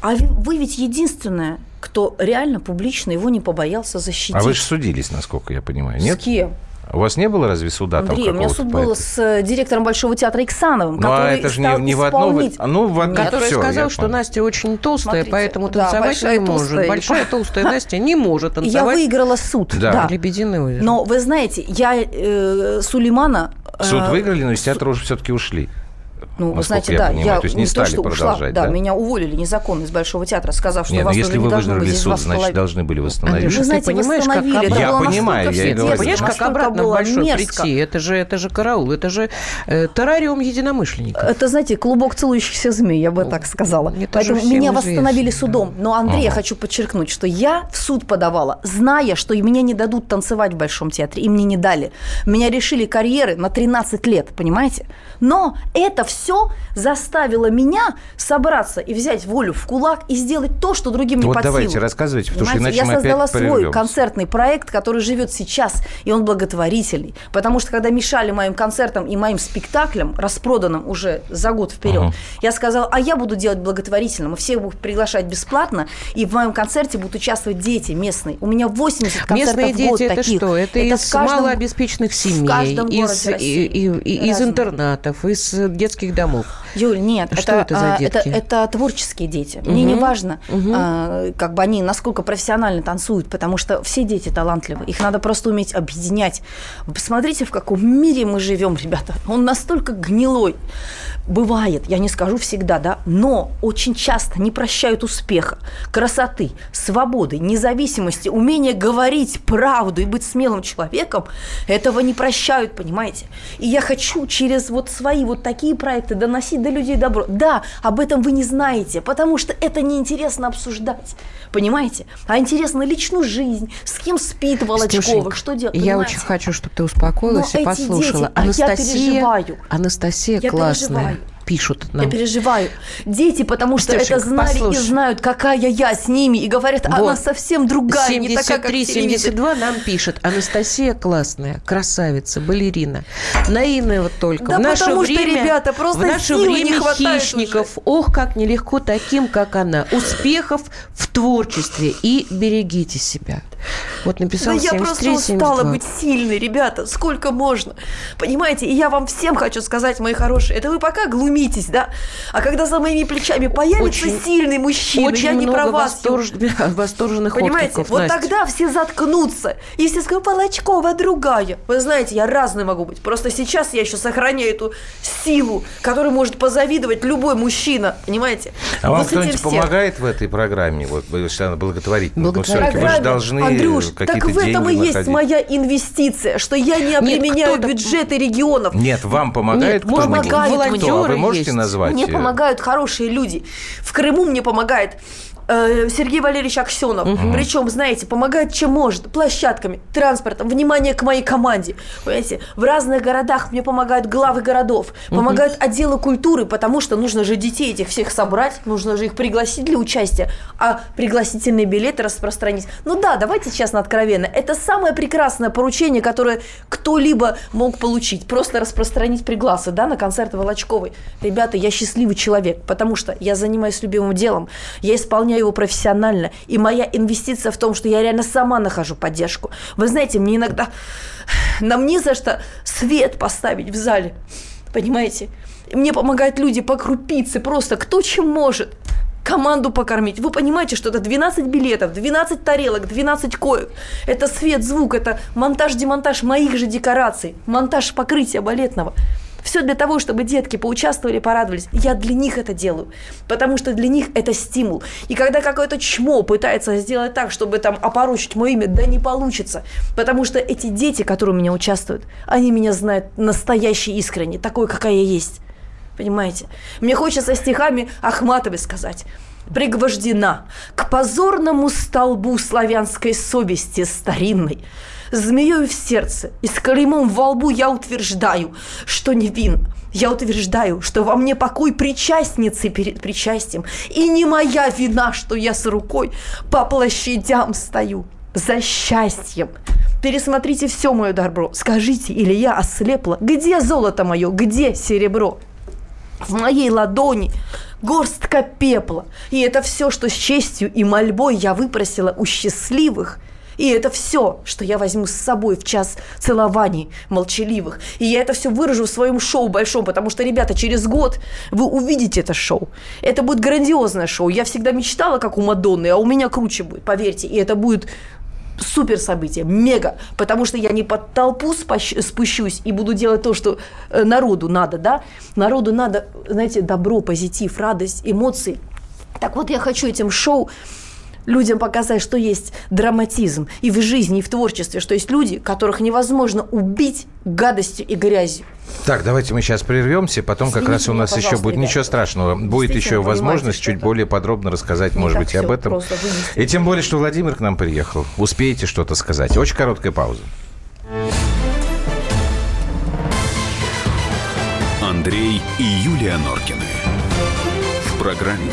а вы- вы ведь единственная, кто реально публично его не побоялся защитить. А вы же судились, насколько я понимаю, С нет? кем? У вас не было разве суда там Андрей, у меня суд был с э, директором Большого театра Иксановым, Ну, а который это же не, не в одно... А, Ну, в Нет. одно Который всё, сказал, что понял. Настя очень толстая, Смотрите, поэтому да, танцевать большая не может. толстая. Большая толстая Настя не может И Я танцевать. выиграла суд. Да. Да. Лебединое озеро. Но вы знаете, я э, Сулеймана... э, Суд выиграли, но из театра уже все-таки ушли. Ну, вы насколько знаете, я да, понимаю. я То есть не то, стали что ушла, продолжать, да? меня уволили незаконно из Большого театра, сказав, что Нет, ну вас если уже вы не должно выиграли быть, суд, значит, половина. должны были восстановить. Вы ты знаете, понимаешь, как обратно- Я понимаю, я и говорю. Понимаешь, как обратно в большой мерзко. прийти? Это же, это же караул, это же э, террариум единомышленников. Это, знаете, клубок целующихся змей, я бы так сказала. это Поэтому меня известно, восстановили да. судом. Но, Андрей, я хочу подчеркнуть, что я в суд подавала, зная, что и меня не дадут танцевать в Большом театре. И мне не дали. Меня решили карьеры на 13 лет, понимаете? Но это все заставило меня собраться и взять волю в кулак и сделать то, что другим не Вот под давайте, силу. рассказывайте, потому что Понимаете, иначе я мы создала опять свой прервемся. концертный проект, который живет сейчас, и он благотворительный. Потому что когда мешали моим концертам и моим спектаклям, распроданным уже за год вперед, Ага. я сказала, а я буду делать благотворительно, мы всех будем приглашать бесплатно, и в моем концерте будут участвовать дети местные. У меня 80 концертов Местные в год дети это таких. что? Это, в из каждом- малообеспеченных семей, каждом из, городе России. и- и- и- из интернатов, из детских домов. Юль, нет, Что это за а, это, детки? это творческие дети. Мне не важно, а, как бы они насколько профессионально танцуют, потому что все дети талантливы. Их надо просто уметь объединять. Вы посмотрите, в каком мире мы живем, ребята. Он настолько гнилой. Бывает, я не скажу всегда, да, но очень часто не прощают успеха, красоты, свободы, независимости, умения говорить правду и быть смелым человеком. Этого не прощают, понимаете? И я хочу через вот свои вот такие проекты доносить до людей добро. Да, об этом вы не знаете, потому что это неинтересно обсуждать, понимаете? А интересно личную жизнь, с кем спит Волочкова, Слушай, что делать, Я понимаете? очень хочу, чтобы ты успокоилась Но и послушала. дети, а я Анастасия, переживаю. Анастасия Я классная. переживаю. Пишут Я нам. переживаю. Дети, потому что Стёшенька, это знали послушай. и знают, какая я с ними, и говорят, она Вот. совсем другая, не такая, как в телевизоре. 73-72 нам пишет. Анастасия классная, красавица, балерина. Наивная вот только. Да в наше потому что, время, ребята, просто в наше силы не время хватает хищников. Ох, как нелегко таким, как она. Успехов в творчестве. И берегите себя. Вот написал Да я просто устала 73-72. быть сильной, ребята. Сколько можно? Понимаете? И я вам всем хочу сказать, мои хорошие, это вы пока глумитесь, да? А когда за моими плечами появится Очень- сильный мужчина, Очень я не много про вас, восторж- восторженных Понимаете, откликов, вот Настя. тогда все заткнутся. И все скажут, Волочкова другая. Вы знаете, я разной могу быть. Просто сейчас я еще сохраняю эту силу, которой может позавидовать любой мужчина. Понимаете? А вам Вот эти кто-нибудь помогает в этой программе? Вот, если она благотворительная. Всё-таки вы же должны Андрюш, так в этом и деньги есть находить. моя инвестиция, что я не обременяю кто-то- бюджеты регионов. Нет, вам помогает Нет, быть, Помогают волонтеры Кто? А вы можете есть. назвать? Мне э, помогают хорошие люди. В Крыму мне помогает э, Сергей Валерьевич Аксенов. Причем, знаете, помогает чем может. Площадками, транспортом, внимание к моей команде. Понимаете, в разных городах мне помогают главы городов, помогают отделы культуры, потому что нужно же детей этих всех собрать, нужно же их пригласить для участия, а пригласительные билеты распространить. Ну да, давайте честно, откровенно, это самое прекрасное поручение, которое кто-либо мог получить. Просто распространить пригласы, да, на концерт Волочковой. Ребята, я счастливый человек, потому что я занимаюсь любимым делом, я исполняю его профессионально, и моя инвестиция в том, что я реально сама нахожу поддержку. Вы знаете, мне иногда... Нам не за что свет поставить в зале, понимаете? Мне помогают люди по крупице, просто кто чем может команду покормить. Вы понимаете, что это 12 билетов, 12 тарелок, 12 коек. Это свет, звук, это монтаж-демонтаж моих же декораций, монтаж покрытия балетного. Все для того, чтобы детки поучаствовали, порадовались. Я для них это делаю, потому что для них это стимул. И когда какое-то чмо пытается сделать так, чтобы там опорочить мое имя, да не получится. Потому что эти дети, которые у меня участвуют, они меня знают настоящей искренне, такой, какая я есть. Понимаете? Мне хочется стихами Ахматовой сказать. Пригвождена к позорному столбу славянской совести старинной. Змеей в сердце и с клеймом во лбу я утверждаю, что невинна. Я утверждаю, что во мне покой причастницы перед причастием. И не моя вина, что я с рукой по площадям стою за счастьем. Пересмотрите все мое добро. Скажите, или я ослепла? Где золото мое? Где серебро? В моей ладони горстка пепла. И это все, что с честью и мольбой я выпросила у счастливых. И это все, что я возьму с собой в час целований молчаливых. И я это все выражу в своем шоу большом, потому что, ребята, через год вы увидите это шоу. Это будет грандиозное шоу. Я всегда мечтала, как у Мадонны, а у меня круче будет, поверьте. И это будет супер событие, мега, потому что я не под толпу спущусь и буду делать то, что э, народу надо, да, народу надо, знаете, добро, позитив, радость, эмоции. Так вот, я хочу этим шоу людям показать, что есть драматизм и в жизни, и в творчестве, что есть люди, которых невозможно убить гадостью и грязью. Так, давайте мы сейчас прервемся, потом Извините как раз у нас еще будет, ребята. ничего страшного, будет еще возможность чуть более подробно рассказать, может быть, и об этом. И тем более, что Владимир к нам приехал. Успеете что-то сказать? Очень короткая пауза. Андрей и Юлия Норкины. В программе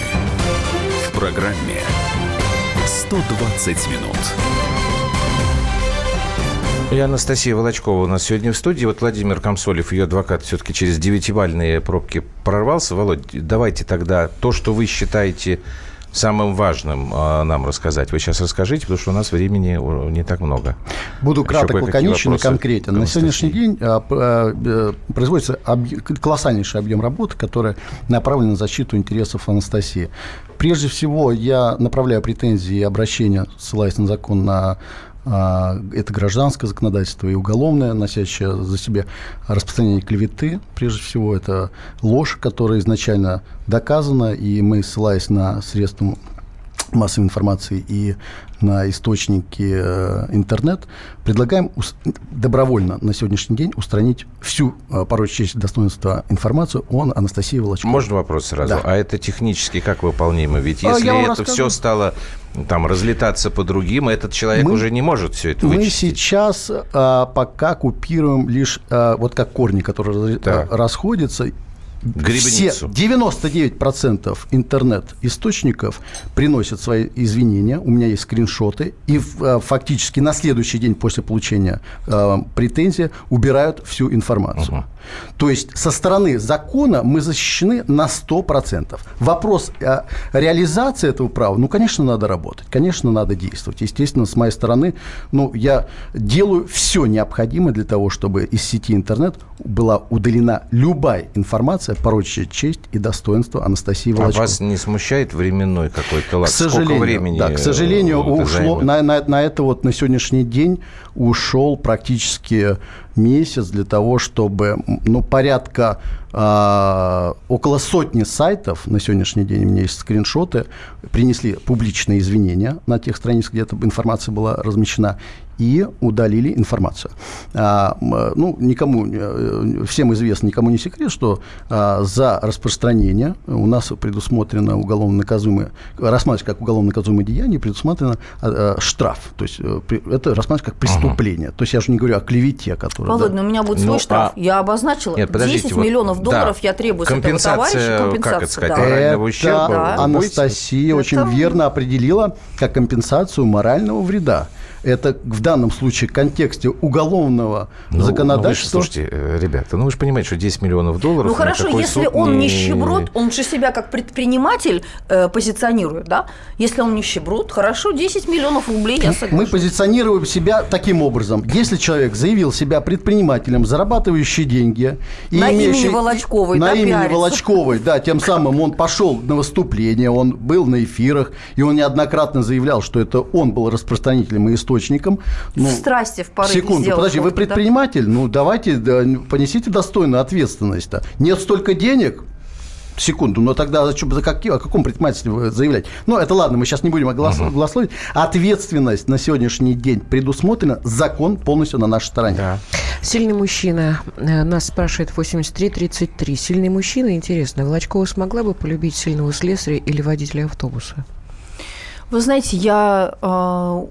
программе 120 минут. И Анастасия Волочкова у нас сегодня в студии. Вот Владимир Комсолев, ее адвокат, все-таки через девятибальные пробки прорвался. Володь, давайте тогда то, что вы считаете самым важным э, нам рассказать. Вы сейчас расскажите, потому что у нас времени не так много. Буду краток, лаконичен и конкретен. На сегодняшний день а, а, производится объ... колоссальнейший объем работы, который направлен на защиту интересов Анастасии. Прежде всего, я направляю претензии и обращения, ссылаясь на закон, на а, это гражданское законодательство и уголовное, носящее за себя распространение клеветы. Прежде всего, это ложь, которая изначально доказана, и мы, ссылаясь на средства массовой информации и на источники э, интернет, предлагаем добровольно на сегодняшний день устранить всю э, порой честь достоинства информацию о Анастасии Волочковой. Можно вопрос сразу? Да. А это технически как выполнимо? Ведь а, если а, это расскажу. все стало там разлетаться по другим, этот человек мы, уже не может все это вычистить. Мы сейчас а, пока купируем лишь а, вот как корни, которые да. расходятся, Гребницу. Все 99% интернет-источников приносят свои извинения. У меня есть скриншоты. И э, фактически на следующий день после получения э, претензии убирают всю информацию. Угу. То есть со стороны закона мы защищены на 100%. Вопрос э, реализации этого права, ну, конечно, надо работать, конечно, надо действовать. Естественно, с моей стороны, ну, я делаю все необходимое для того, чтобы из сети интернет была удалена любая информация, порочащая честь и достоинство Анастасии Волочковой. А вас не смущает временной какой-то лад? К сожалению, Сколько времени да, к сожалению, ушло на, на, на это вот на сегодняшний день ушел практически месяц для того, чтобы ну, порядка э, около сотни сайтов на сегодняшний день, у меня есть скриншоты, принесли публичные извинения на тех страницах, где эта информация была размещена, и удалили информацию. А, ну, никому, э, всем известно, никому не секрет, что а, за распространение у нас предусмотрено уголовно наказуемое, рассматривать как уголовно наказуемое деяние, предусмотрено а, а, штраф. То есть э, это рассматривать как преступление. Ага. То есть я же не говорю о клевете, которая... Володя, да. у меня будет свой ну, штраф. А... Я обозначила. Нет, 10 вот, миллионов долларов да. я требую с этого товарища. Компенсация, как это сказать, да. это ущерба. Да. Анастасия это... очень верно определила как компенсацию морального вреда это в данном случае в контексте уголовного ну, законодательства. Ну, слушайте, э, ребята, ну вы же понимаете, что 10 миллионов долларов... Ну хорошо, если он не... нищеброд, он же себя как предприниматель э, позиционирует, да? Если он нищеброд, хорошо, 10 миллионов рублей, я согласен. Мы позиционируем себя таким образом. Если человек заявил себя предпринимателем, зарабатывающий деньги... И на имени Волочковой, На да, имени пиарится. Волочковой, да, тем самым он пошел на выступление, он был на эфирах, и он неоднократно заявлял, что это он был распространителем и истории источником. Ну, в страсти, в порыве Секунду, подожди, вы предприниматель? Да? Ну, давайте, да, понесите достойную ответственность-то. Нет столько денег, секунду, но тогда за, за как, о каком предпринимательстве заявлять? Ну, это ладно, мы сейчас не будем огласловить. Uh-huh. Ответственность на сегодняшний день предусмотрена, закон полностью на нашей стороне. Да. Сильный мужчина. Э, нас спрашивает 83-33. Сильный мужчина, интересно, Волочкова смогла бы полюбить сильного слесаря или водителя автобуса? Вы знаете, я э,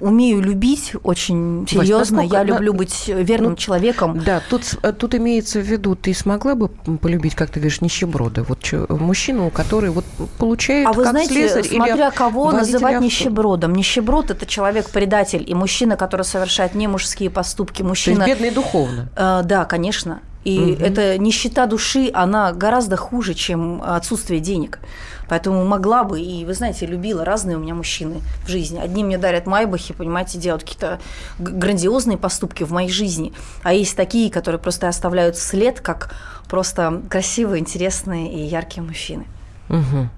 умею любить очень серьезно. Вась, я люблю быть верным ну, человеком. Да, тут, тут имеется в виду, ты смогла бы полюбить, как ты говоришь, нищеброда? Вот мужчину, который вот получает А вы знаете, смотря кого называть авто. нищебродом. Нищеброд – это человек-предатель и мужчина, который совершает не мужские поступки. Мужчина... То есть бедный духовно. Э, да, конечно. И угу. эта нищета души, она гораздо хуже, чем отсутствие денег. Поэтому могла бы, и вы знаете, любила разные у меня мужчины в жизни. Одни мне дарят майбахи, понимаете, делают какие-то грандиозные поступки в моей жизни. А есть такие, которые просто оставляют след, как просто красивые, интересные и яркие мужчины. Угу.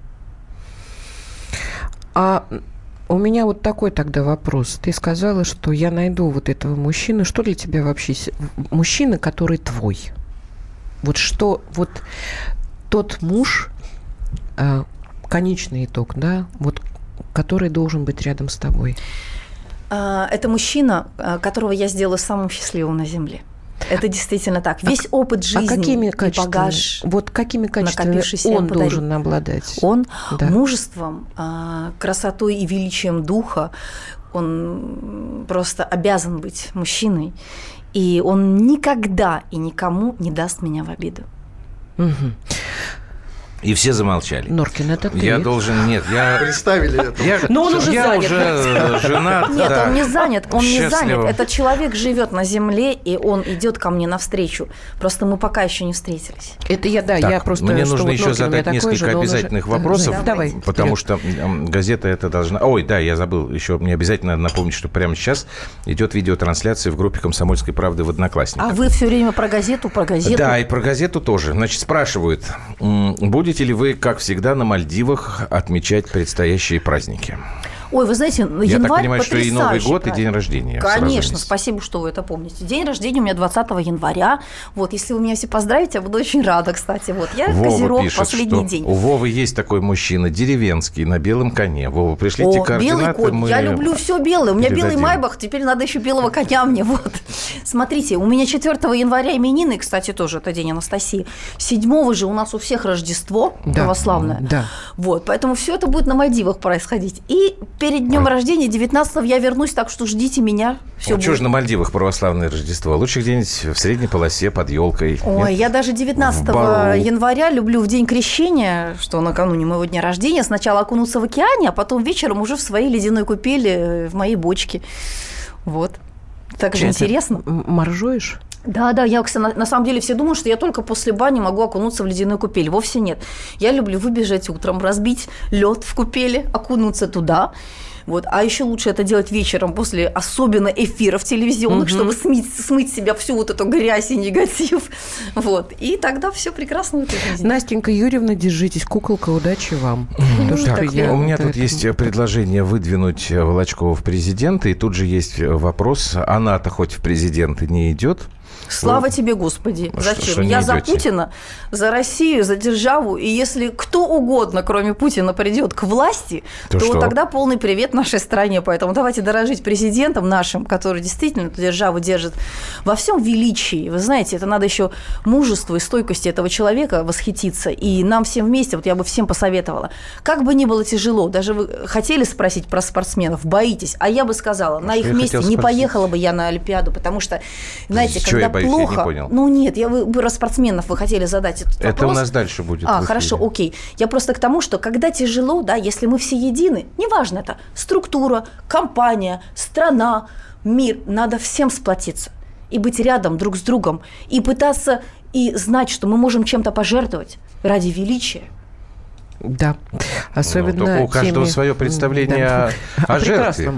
А у меня вот такой тогда вопрос. Ты сказала, что я найду вот этого мужчину. Что для тебя вообще мужчина, который твой? Вот что, вот тот муж, а, конечный итог, да, вот который должен быть рядом с тобой? А, это мужчина, а, которого я сделаю самым счастливым на земле. Это действительно так. Весь а, опыт жизни а какими и багаж, вот какими качествами он должен обладать? Он да. мужеством, красотой и величием духа, он просто обязан быть мужчиной, и он никогда и никому не даст меня в обиду. Угу. И все замолчали. Норкин, это ты. Я должен... Нет, я... Представили это. Я, Но он уже я занят. уже женат. Нет, да. он не занят, он Счастливо. не занят. Этот человек живет на земле, и он идет ко мне навстречу. Просто мы пока еще не встретились. Это я, да, так, я просто... Мне нужно еще задать несколько же, обязательных уже... вопросов, да, давай, потому вперед. что газета это должна... Ой, да, я забыл еще, мне обязательно надо напомнить, что прямо сейчас идет видеотрансляция в группе «Комсомольской правды» в Одноклассниках. А вы все время про газету, про газету? Да, и про газету тоже. Значит, спрашивают, будете ли вы, как всегда, на Мальдивах отмечать предстоящие праздники? Ой, вы знаете, январь Я так понимаю, что и Новый год, и день рождения. Конечно, спасибо, что вы это помните. День рождения у меня 20 января. Вот, если вы меня все поздравите, я буду очень рада, кстати. Вот, я Вова Козерог, пишет, последний что день. У Вовы есть такой мужчина, деревенский, на белом коне. Вова, пришлите О, координаты. белый конь, мы я люблю все белое. У меня передадим. белый майбах, теперь надо еще белого коня мне. Вот. Смотрите, у меня 4 января именины, кстати, тоже это день Анастасии. 7 же у нас у всех Рождество да, православное. Да. Вот, поэтому все это будет на Мальдивах происходить. И перед днем рождения рождения, 19 я вернусь, так что ждите меня. Все что же на Мальдивах православное Рождество? Лучше где-нибудь в средней полосе под елкой. Ой, Нет? я даже 19 января люблю в день крещения, что накануне моего дня рождения, сначала окунуться в океане, а потом вечером уже в своей ледяной купели э, в моей бочке. Вот. Так же интересно. Моржуешь? Да, да, я, кстати, на, на самом деле все думают, что я только после бани могу окунуться в ледяную купель. Вовсе нет. Я люблю выбежать утром, разбить лед в купели, окунуться туда вот. А еще лучше это делать вечером после особенно эфиров телевизионных, угу. чтобы смыть, смыть себя всю вот эту грязь и негатив. Вот. И тогда все прекрасно жизни. Настенька Юрьевна, держитесь, куколка, удачи вам. Так, у меня тут есть предложение выдвинуть Волочкова в президенты, и тут же есть вопрос, она-то хоть в президенты не идет, Слава тебе, Господи. Зачем? Что, Я за Путина, за Россию, за державу. И если кто угодно, кроме Путина, придет к власти, то, то тогда полный привет нашей стране. Поэтому давайте дорожить президентом нашим, который действительно эту державу держит во всем величии. Вы знаете, это надо еще мужество и стойкости этого человека восхититься. И нам всем вместе, вот я бы всем посоветовала, как бы ни было тяжело, даже вы хотели спросить про спортсменов, боитесь, а я бы сказала, на их месте не поехала бы я на Олимпиаду, потому что, знаете, когда плохо. Я не понял. Ну нет, я, вы, вы про спортсменов вы хотели задать этот Это вопрос. у нас дальше будет. А, хорошо, окей. Я просто к тому, что когда тяжело, да, если мы все едины, неважно это, структура, компания, страна, мир, надо всем сплотиться и быть рядом друг с другом, и пытаться и знать, что мы можем чем-то пожертвовать ради величия. Да, особенно ну, у каждого свое представление да. о, о жертве.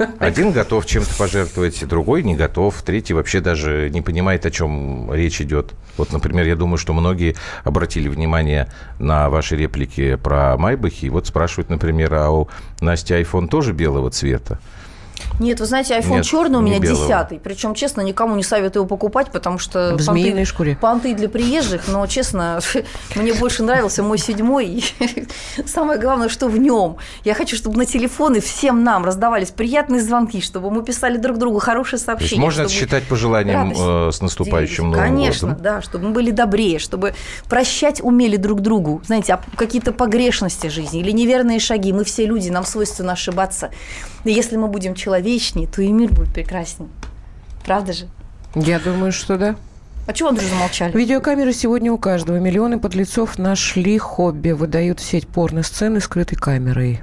Один готов чем-то пожертвовать, другой не готов, третий вообще даже не понимает, о чем речь идет. Вот, например, я думаю, что многие обратили внимание на ваши реплики про Майбахи. Вот спрашивают, например, а у Насти iPhone тоже белого цвета? Нет, вы знаете, iPhone Нет, черный у меня десятый. Причем, честно, никому не советую его покупать, потому что... В змеиной шкуре. Понты для приезжих, но, честно, мне больше нравился мой седьмой. самое главное, что в нем. Я хочу, чтобы на телефоны всем нам раздавались приятные звонки, чтобы мы писали друг другу хорошие сообщения. можно это считать пожеланием э, с наступающим Новым Конечно, годом? да, чтобы мы были добрее, чтобы прощать умели друг другу. Знаете, а какие-то погрешности жизни или неверные шаги. Мы все люди, нам свойственно ошибаться. И если мы будем человечнее, то и мир будет прекраснее. Правда же? Я думаю, что да. А чего вы даже замолчали? Видеокамеры сегодня у каждого. Миллионы подлецов нашли хобби. Выдают в сеть порно-сцены скрытой камерой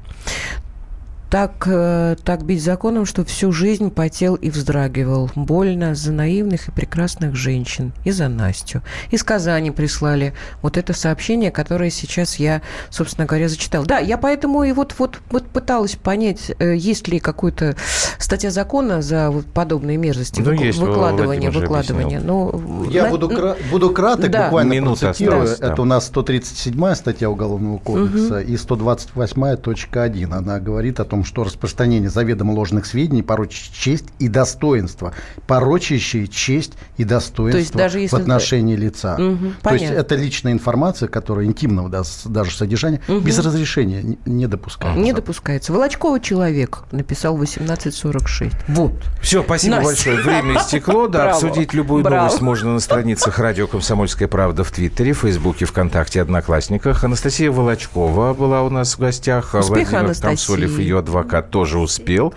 так, э, так бить законом, что всю жизнь потел и вздрагивал. Больно за наивных и прекрасных женщин. И за Настю. Из Казани прислали вот это сообщение, которое сейчас я, собственно говоря, зачитал. Да, я поэтому и вот, вот, вот пыталась понять, э, есть ли какая-то статья закона за вот подобные мерзости. Ну, есть, выкладывание, выкладывание. Ну, я на... буду, кра- буду краток, да. буквально Минута процитирую. Осталось, это да. у нас 137-я статья Уголовного кодекса угу. и 128-1. Она говорит о том, том, что распространение заведомо ложных сведений порочит честь и достоинство, порочащие честь и достоинство есть даже если... в отношении лица. Угу, То есть это личная информация, которая интимного даже содержания, угу. без разрешения не допускается. Не допускается. Волочкова человек написал 1846. Вот. Все, спасибо Настя. большое. Время истекло. Да, Браво. обсудить любую Браво. новость можно на страницах радио «Комсомольская правда» в Твиттере, Фейсбуке, ВКонтакте, Одноклассниках. Анастасия Волочкова была у нас в гостях. Успеха, Владимир Анастасии. Комсолев, ее адвокат тоже успел.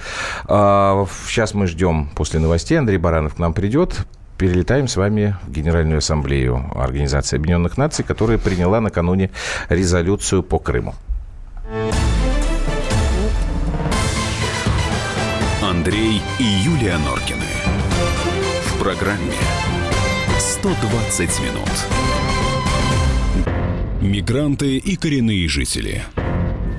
А, сейчас мы ждем после новостей. Андрей Баранов к нам придет перелетаем с вами в Генеральную Ассамблею Организации Объединенных Наций, которая приняла накануне резолюцию по Крыму. Андрей и Юлия Норкины. В программе «120 минут». Мигранты и коренные жители –